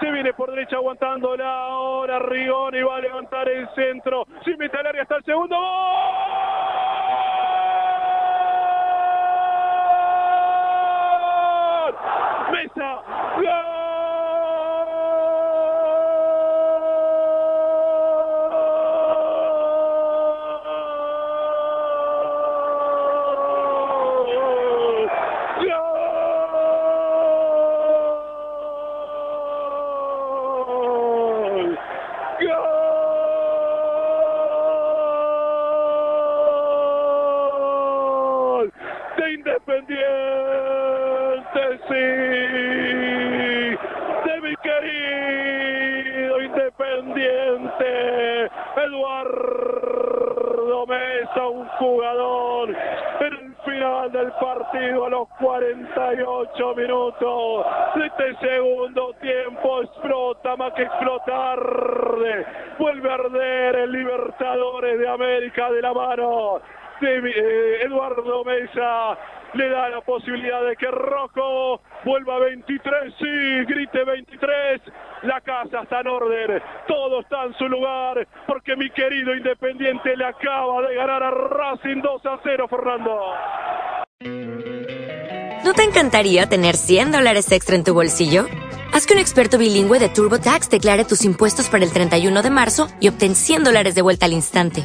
Se viene por derecha aguantándola ahora Rigoni va a levantar el centro. Si mete al área hasta el segundo. ¡Gol! Partido a los 48 minutos de este segundo tiempo. Explota más que explotar. Vuelve a arder el Libertadores de América de la mano eh, Eduardo Mesa le da la posibilidad de que Rojo vuelva a 23, sí, grite 23, la casa está en orden, todo está en su lugar, porque mi querido Independiente le acaba de ganar a Racing 2 a 0, Fernando. ¿No te encantaría tener 100 dólares extra en tu bolsillo? Haz que un experto bilingüe de TurboTax declare tus impuestos para el 31 de marzo y obtén 100 dólares de vuelta al instante.